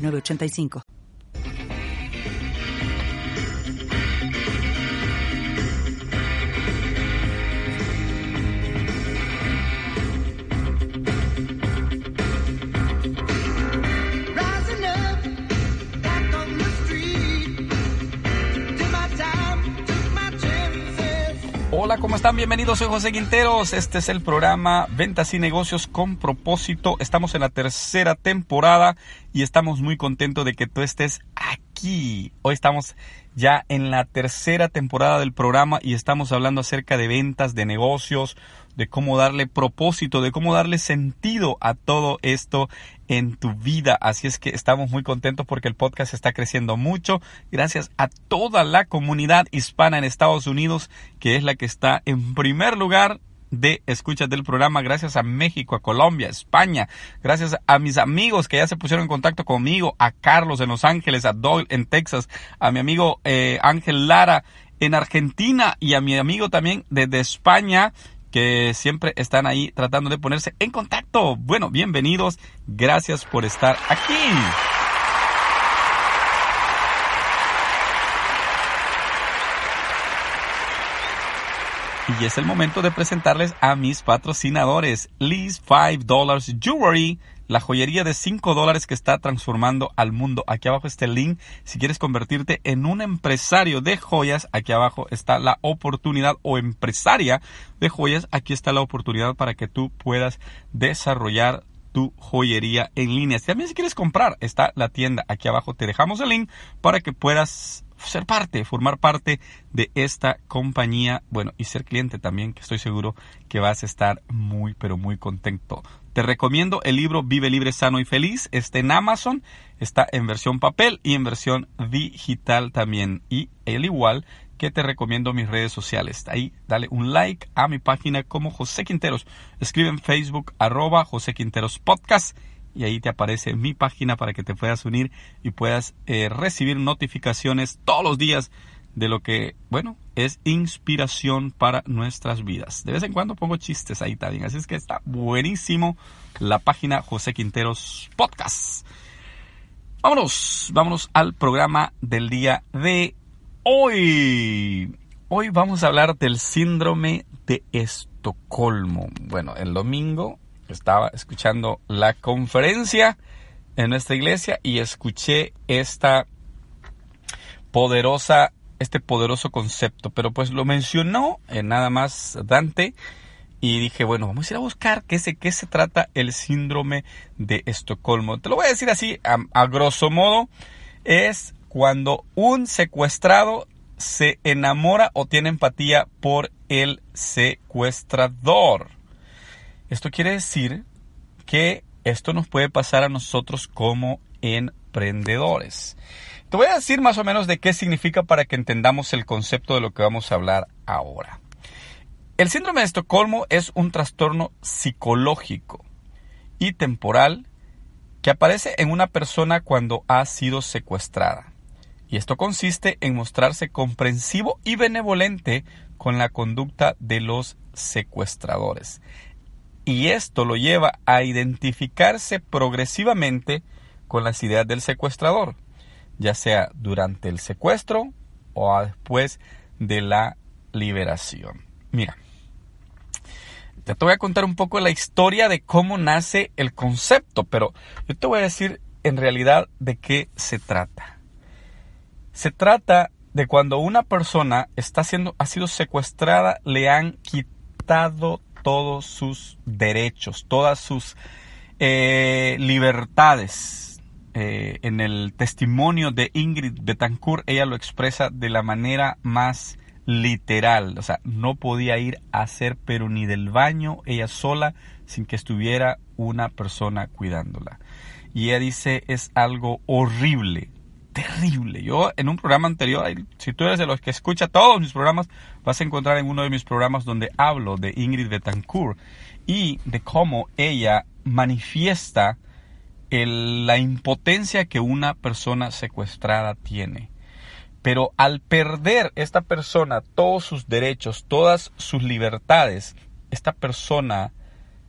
8985. Hola, ¿cómo están? Bienvenidos, soy José Quinteros. Este es el programa Ventas y Negocios con propósito. Estamos en la tercera temporada y estamos muy contentos de que tú estés aquí. Hoy estamos ya en la tercera temporada del programa y estamos hablando acerca de ventas, de negocios, de cómo darle propósito, de cómo darle sentido a todo esto en tu vida. Así es que estamos muy contentos porque el podcast está creciendo mucho. Gracias a toda la comunidad hispana en Estados Unidos, que es la que está en primer lugar de escuchas del programa, gracias a México, a Colombia, a España, gracias a mis amigos que ya se pusieron en contacto conmigo, a Carlos en Los Ángeles, a Doyle en Texas, a mi amigo eh, Ángel Lara en Argentina y a mi amigo también desde España que siempre están ahí tratando de ponerse en contacto. Bueno, bienvenidos, gracias por estar aquí. Y es el momento de presentarles a mis patrocinadores. Liz $5 Dollars Jewelry, la joyería de 5 dólares que está transformando al mundo. Aquí abajo está el link. Si quieres convertirte en un empresario de joyas, aquí abajo está la oportunidad o empresaria de joyas. Aquí está la oportunidad para que tú puedas desarrollar tu joyería en línea. También si quieres comprar, está la tienda. Aquí abajo te dejamos el link para que puedas ser parte, formar parte de esta compañía, bueno, y ser cliente también, que estoy seguro que vas a estar muy, pero muy contento. Te recomiendo el libro Vive Libre, Sano y Feliz. Está en Amazon, está en versión papel y en versión digital también. Y al igual que te recomiendo mis redes sociales. Ahí dale un like a mi página como José Quinteros. Escribe en Facebook arroba José Quinteros Podcast y ahí te aparece mi página para que te puedas unir y puedas eh, recibir notificaciones todos los días de lo que, bueno, es inspiración para nuestras vidas. De vez en cuando pongo chistes ahí también, así es que está buenísimo la página José Quinteros Podcast. Vámonos, vámonos al programa del día de hoy. Hoy vamos a hablar del síndrome de Estocolmo. Bueno, el domingo estaba escuchando la conferencia en nuestra iglesia y escuché esta poderosa este poderoso concepto, pero pues lo mencionó en nada más Dante y dije, bueno, vamos a ir a buscar qué se, qué se trata el síndrome de Estocolmo. Te lo voy a decir así, a grosso modo, es cuando un secuestrado se enamora o tiene empatía por el secuestrador. Esto quiere decir que esto nos puede pasar a nosotros como emprendedores. Te voy a decir más o menos de qué significa para que entendamos el concepto de lo que vamos a hablar ahora. El síndrome de Estocolmo es un trastorno psicológico y temporal que aparece en una persona cuando ha sido secuestrada. Y esto consiste en mostrarse comprensivo y benevolente con la conducta de los secuestradores. Y esto lo lleva a identificarse progresivamente con las ideas del secuestrador ya sea durante el secuestro o después de la liberación. Mira, te voy a contar un poco la historia de cómo nace el concepto, pero yo te voy a decir en realidad de qué se trata. Se trata de cuando una persona está siendo, ha sido secuestrada, le han quitado todos sus derechos, todas sus eh, libertades, eh, en el testimonio de Ingrid Betancourt, ella lo expresa de la manera más literal. O sea, no podía ir a hacer pero ni del baño ella sola sin que estuviera una persona cuidándola. y ella dice es algo horrible, terrible. Yo en un programa anterior, si tú eres de los que escucha todos mis programas, vas a encontrar en uno de mis programas donde hablo de Ingrid Betancourt y de cómo ella manifiesta la impotencia que una persona secuestrada tiene. Pero al perder esta persona todos sus derechos, todas sus libertades, esta persona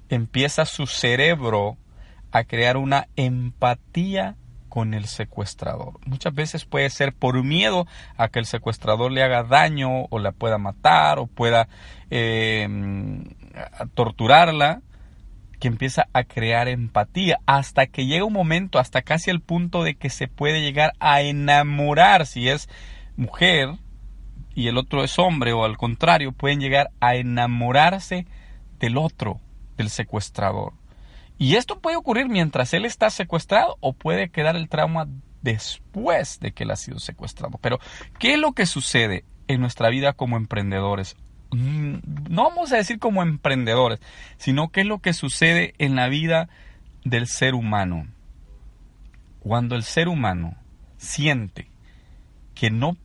empieza su cerebro a crear una empatía con el secuestrador. Muchas veces puede ser por miedo a que el secuestrador le haga daño o la pueda matar o pueda eh, torturarla, que empieza a crear empatía hasta que llega un momento, hasta casi el punto de que se puede llegar a enamorar si es mujer y el otro es hombre o al contrario, pueden llegar a enamorarse del otro, del secuestrador. Y esto puede ocurrir mientras él está secuestrado o puede quedar el trauma después de que él ha sido secuestrado. Pero, ¿qué es lo que sucede en nuestra vida como emprendedores? Mm, No vamos a decir como emprendedores, sino qué es lo que sucede en la vida del ser humano. Cuando el ser humano siente que no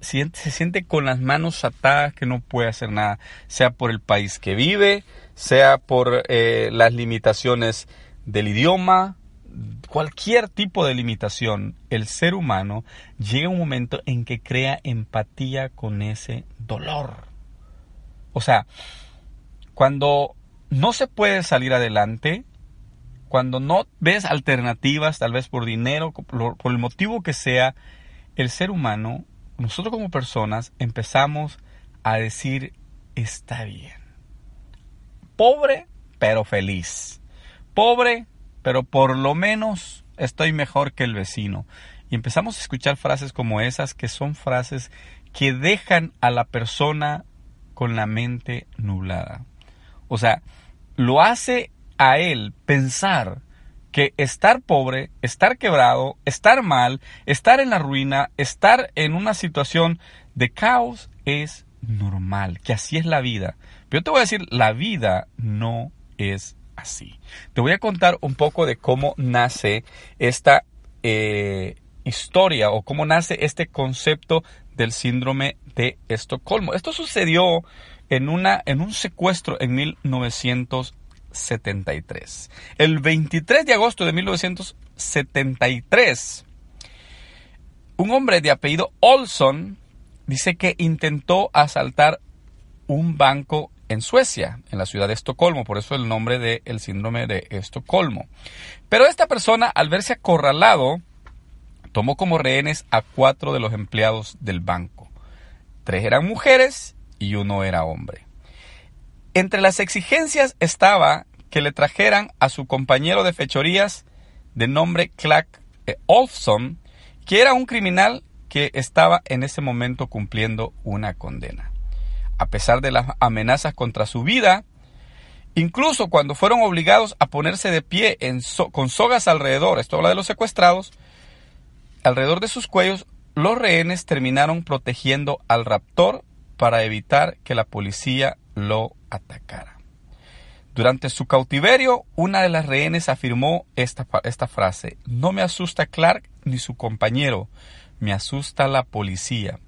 se siente con las manos atadas, que no puede hacer nada, sea por el país que vive, sea por eh, las limitaciones del idioma, cualquier tipo de limitación, el ser humano llega un momento en que crea empatía con ese dolor. O sea, cuando no se puede salir adelante, cuando no ves alternativas, tal vez por dinero, por por el motivo que sea, el ser humano, nosotros como personas, empezamos a decir, está bien. Pobre, pero feliz. Pobre, pero por lo menos estoy mejor que el vecino. Y empezamos a escuchar frases como esas, que son frases que dejan a la persona con la mente nublada. O sea, lo hace a él pensar que estar pobre, estar quebrado, estar mal, estar en la ruina, estar en una situación de caos es normal, que así es la vida. Pero yo te voy a decir, la vida no es así. Te voy a contar un poco de cómo nace esta eh, historia o cómo nace este concepto del síndrome de Estocolmo. Esto sucedió en, una, en un secuestro en 1973. El 23 de agosto de 1973, un hombre de apellido Olson dice que intentó asaltar un banco en Suecia, en la ciudad de Estocolmo, por eso el nombre del síndrome de Estocolmo. Pero esta persona, al verse acorralado, tomó como rehenes a cuatro de los empleados del banco. Tres eran mujeres y uno era hombre. Entre las exigencias estaba que le trajeran a su compañero de fechorías de nombre Clark eh, Olson, que era un criminal que estaba en ese momento cumpliendo una condena. A pesar de las amenazas contra su vida, incluso cuando fueron obligados a ponerse de pie con sogas alrededor, esto habla de los secuestrados, alrededor de sus cuellos, los rehenes terminaron protegiendo al raptor para evitar que la policía lo atacara. Durante su cautiverio, una de las rehenes afirmó esta, esta frase, no me asusta Clark ni su compañero, me asusta la policía.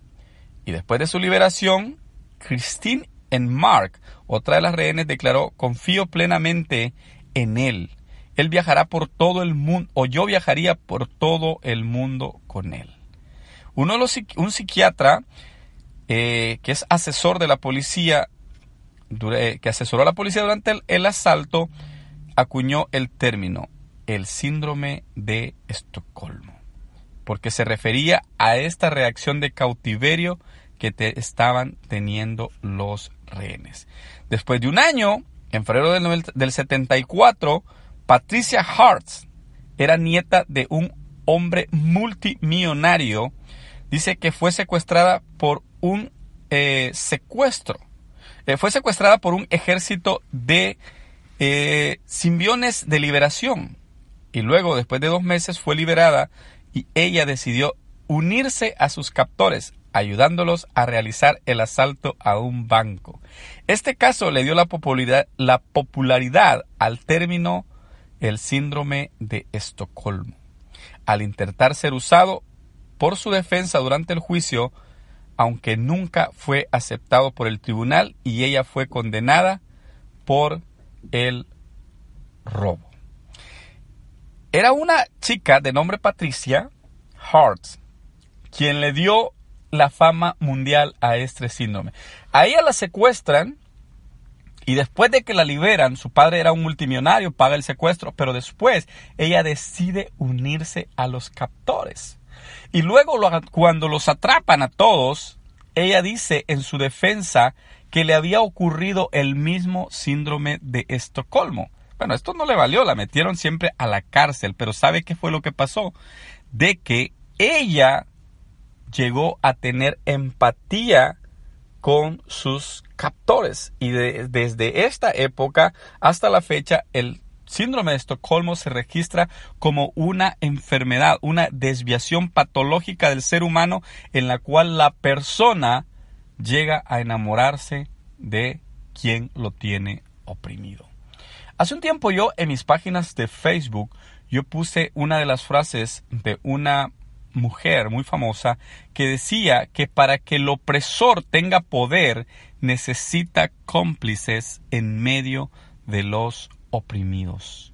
Y después de su liberación, Christine en Mark, otra de las rehenes, declaró, confío plenamente en él. Él viajará por todo el mundo, o yo viajaría por todo el mundo con él. Uno de los, un psiquiatra eh, que es asesor de la policía, dura- que asesoró a la policía durante el asalto, acuñó el término, el síndrome de Estocolmo, porque se refería a esta reacción de cautiverio que te estaban teniendo los rehenes. Después de un año, en febrero del, novel- del 74, Patricia Hartz era nieta de un hombre multimillonario. Dice que fue secuestrada por un eh, secuestro. Eh, fue secuestrada por un ejército de eh, simbiones de liberación. Y luego, después de dos meses, fue liberada y ella decidió unirse a sus captores, ayudándolos a realizar el asalto a un banco. Este caso le dio la popularidad, la popularidad al término el síndrome de Estocolmo. Al intentar ser usado por su defensa durante el juicio, aunque nunca fue aceptado por el tribunal y ella fue condenada por el robo. Era una chica de nombre Patricia Hart quien le dio la fama mundial a este síndrome. A ella la secuestran y después de que la liberan, su padre era un multimillonario, paga el secuestro, pero después ella decide unirse a los captores. Y luego cuando los atrapan a todos, ella dice en su defensa que le había ocurrido el mismo síndrome de Estocolmo. Bueno, esto no le valió, la metieron siempre a la cárcel, pero ¿sabe qué fue lo que pasó? De que ella llegó a tener empatía con sus captores y desde esta época hasta la fecha el síndrome de Estocolmo se registra como una enfermedad, una desviación patológica del ser humano en la cual la persona llega a enamorarse de quien lo tiene oprimido. Hace un tiempo yo en mis páginas de Facebook yo puse una de las frases de una mujer muy famosa que decía que para que el opresor tenga poder necesita cómplices en medio de los oprimidos.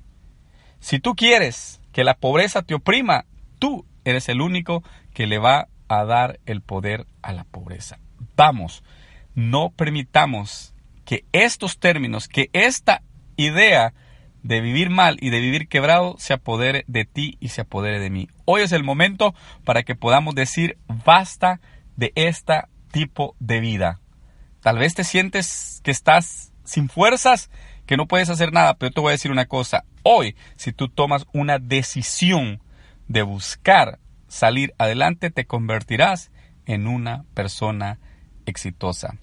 Si tú quieres que la pobreza te oprima, tú eres el único que le va a dar el poder a la pobreza. Vamos, no permitamos que estos términos, que esta idea de vivir mal y de vivir quebrado se apodere de ti y se apodere de mí. Hoy es el momento para que podamos decir basta de este tipo de vida. Tal vez te sientes que estás sin fuerzas, que no puedes hacer nada, pero te voy a decir una cosa. Hoy, si tú tomas una decisión de buscar salir adelante, te convertirás en una persona exitosa.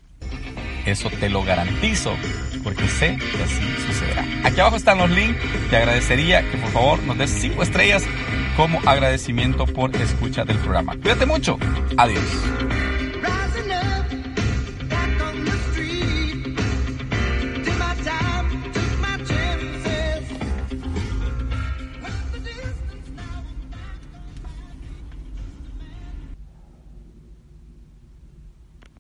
Eso te lo garantizo, porque sé que así sucederá. Aquí abajo están los links. Te agradecería que por favor nos des 5 estrellas como agradecimiento por escucha del programa. Cuídate mucho. Adiós.